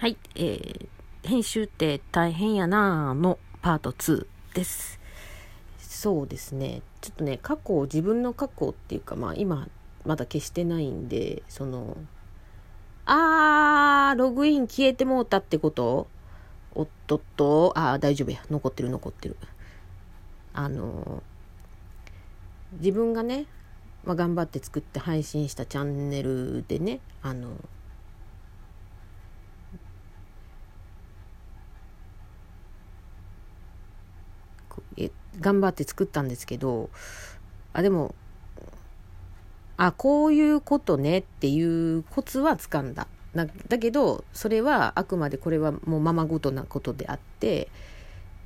はい、えー、編集って大変やなーのパート2です。そうですね、ちょっとね、過去、自分の過去っていうか、まあ今、まだ消してないんで、その、あー、ログイン消えてもうたってこと？おっとっと、あー、大丈夫や。残ってる残ってる。あの、自分がね、まあ、頑張って作って配信したチャンネルでね、あの、え頑張って作ったんですけどあでもあこういうことねっていうコツはつかんだ。なだけどそれはあくまでこれはもうままごとなことであって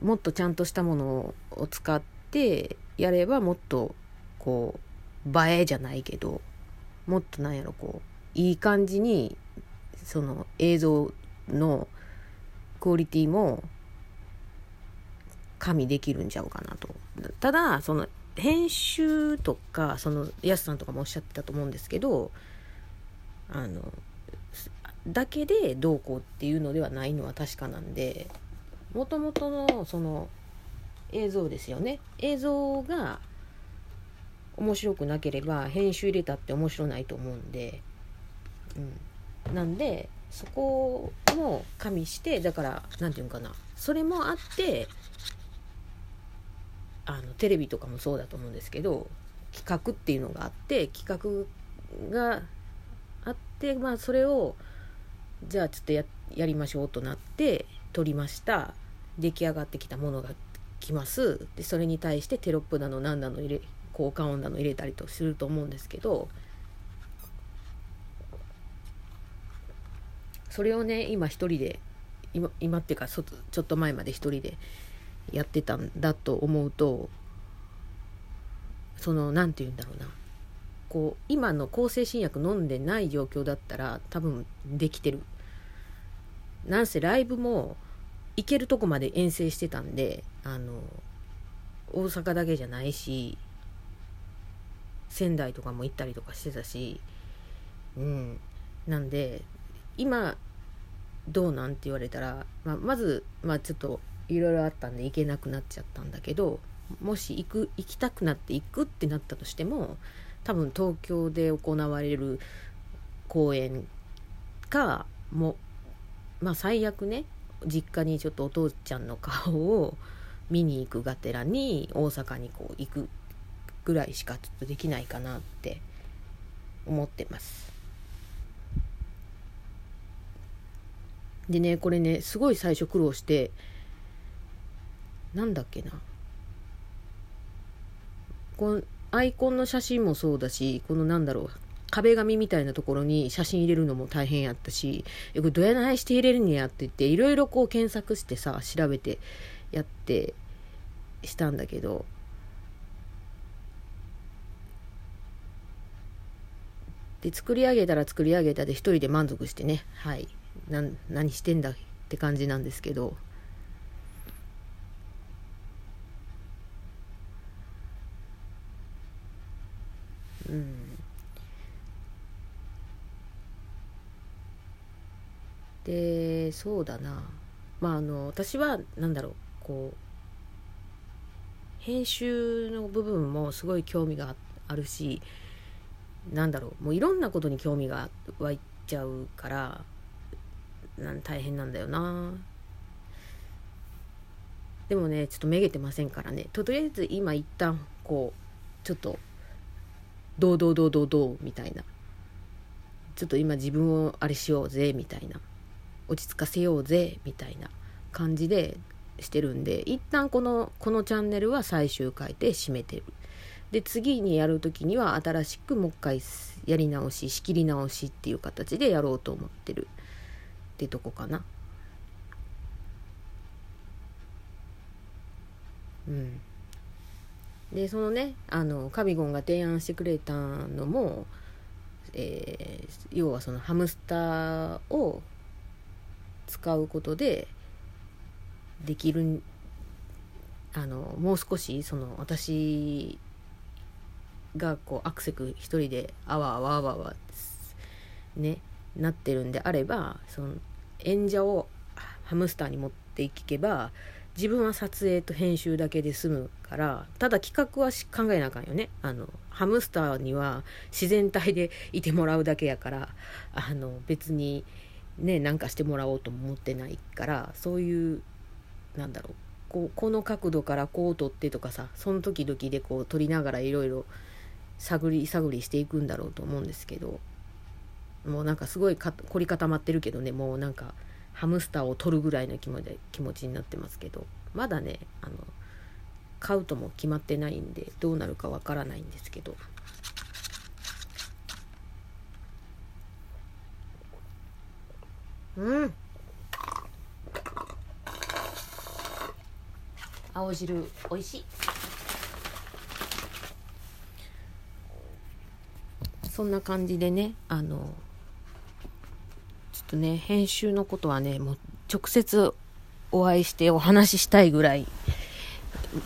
もっとちゃんとしたものを使ってやればもっとこう映えじゃないけどもっとなんやろこういい感じにその映像のクオリティも加味できるんちゃうかなと。ただその編集とかそのやすさんとかもおっしゃってたと思うんですけどあのだけでどうこうっていうのではないのは確かなんでもともとのその映像ですよね。映像が面白くなければ編集入れたって面白ないと思うんで、うん、なんでそこも加味してだから何て言うのかな。それもあってあのテレビとかもそうだと思うんですけど企画っていうのがあって企画があってまあそれをじゃあちょっとややりましょうとなって撮りました。出来上がってきたものが来ます。でそれに対してテロップだの何だの入れ効果音だの入れたりとすると思うんですけどそれをね今一人で今今っていうかちょっと前まで一人でやってたんだと思うとその何て言うんだろうな。こう今の抗生新薬飲んでない状況だったら多分できてる。なんせライブも行けるとこまで遠征してたんであの大阪だけじゃないし仙台とかも行ったりとかしてたしうん。なんで今どうなんて言われたら、まあ、まず、まあ、ちょっといろいろあったんで行けなくなっちゃったんだけどもし行く行きたくなって行くってなったとしても多分東京で行われる公演かもまあ最悪ね実家にちょっとお父ちゃんの顔を見に行くがてらに大阪にこう行くぐらいしかちょっとできないかなって思ってます。でねこれねすごい最初苦労してなんだっけな。このアイコンの写真もそうだしこのなんだろう壁紙みたいなところに写真入れるのも大変やったしこれどやないして入れるんやって言っていろいろこう検索してさ調べてやってしたんだけどで作り上げたら作り上げたで一人で満足してねはいな何してんだって感じなんですけどうんでそうだな。まああの私は何だろうこう編集の部分もすごい興味があるしなんだろうもういろんなことに興味が湧いちゃうからなん大変なんだよな。でもねちょっとめげてませんからね。とりあえず今一旦こうちょっとどうどうどうどうどうみたいな。ちょっと今自分をあれしようぜみたいな。落ち着かせようぜみたいな感じでしてるんで一旦このこのチャンネルは最終回で締めてる。で次にやる時には新しくもう一回やり直し仕切り直しっていう形でやろうと思ってるってとこかな。うん。でそのねあのカビゴンが提案してくれたのも、えー要はそのハムスターを使うことでできるあのもう少しその私がこうアクセク一人であわあわあわあわねなってるんであればその演者をハムスターに持っていけば自分は撮影と編集だけで済むからただ企画は考えなあかんよね。あのハムスターには自然体でいてもらうだけやからあの別にねなんかしてもらおうと思ってないからそういうなんだろうこうこの角度からこう撮ってとかさその時々でこう撮りながらいろいろ探り探りしていくんだろうと思うんですけどもうなんかすごいか凝り固まってるけどねもうなんかハムスターを取るぐらいの気持ち気持ちになってますけどまだねあの買うとも決まってないんでどうなるかわからないんですけどうん青汁おいしいそんな感じでねあのちょっとね編集のことはねもう直接お会いしてお話ししたいぐらい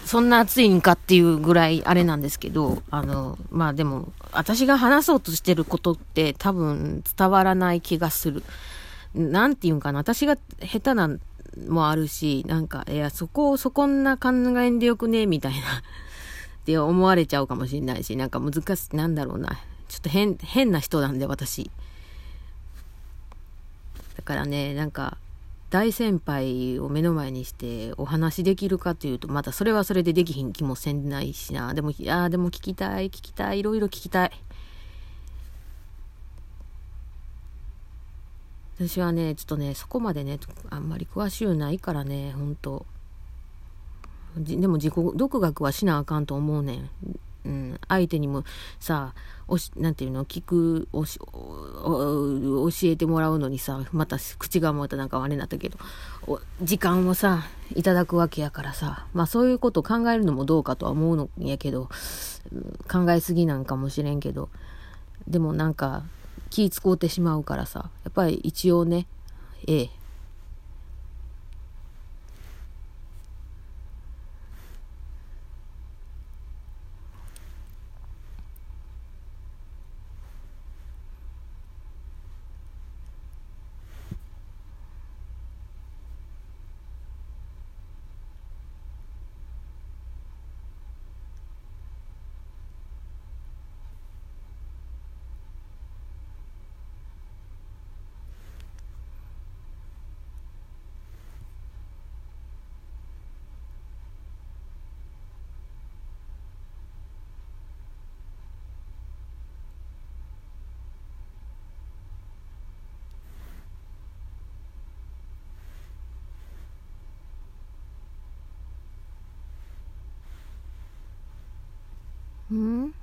そんな熱いんかっていうぐらいあれなんですけど、あの、まあでも、私が話そうとしてることって多分伝わらない気がする。なんていうんかな、私が下手なもあるし、なんか、いや、そこを、そこんな考えんでよくね、みたいな って思われちゃうかもしれないし、なんか難しい、なんだろうな。ちょっと変、変な人なんで、私。だからね、なんか、大先輩を目の前にしてお話できるかというと、またそれはそれでできひん気もせんないしな。でも、ああ、でも聞きたい、聞きたい、いろいろ聞きたい。私はね、ちょっとね、そこまでね、あんまり詳しゅうないからね、ほんと。でも自己独学はしなあかんと思うねん。うん、相手にもさ、おし、なんていうの、聞く、おし、教えてもらうのにさ、また口がまたなんかあれなったけど、時間をさ、いただくわけやからさ、まあそういうこと考えるのもどうかとは思うのやけど、考えすぎなんかもしれんけど、でもなんか、気使うてしまうからさ、やっぱり一応ね、ええ、うん？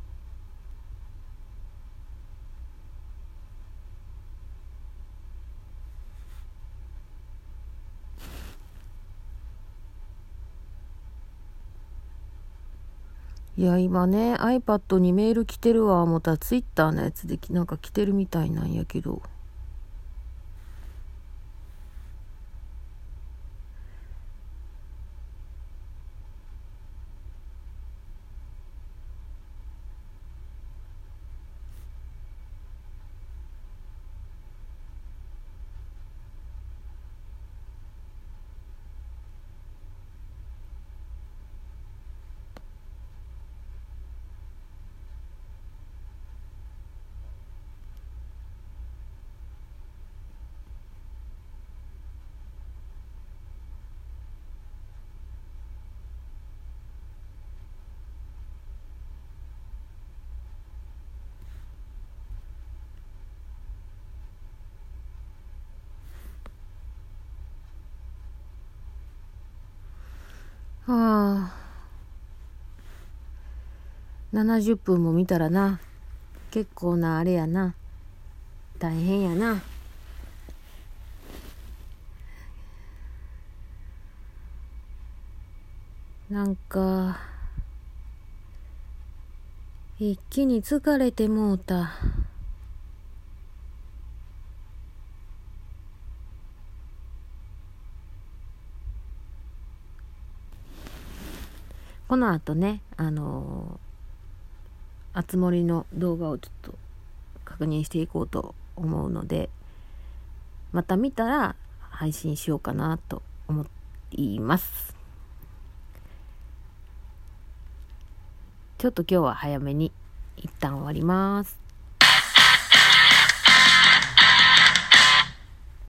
いや、今ね、iPad にメール来てるわ、思ったら Twitter のやつでなんか来てるみたいなんやけど。はあ。70分も見たらな。結構なあれやな。大変やな。なんか一気に疲れてもうた。この後ね、あの、あつ森の動画をちょっと確認していこうと思うので、また見たら配信しようかなと思います。ちょっと今日は早めに一旦終わります。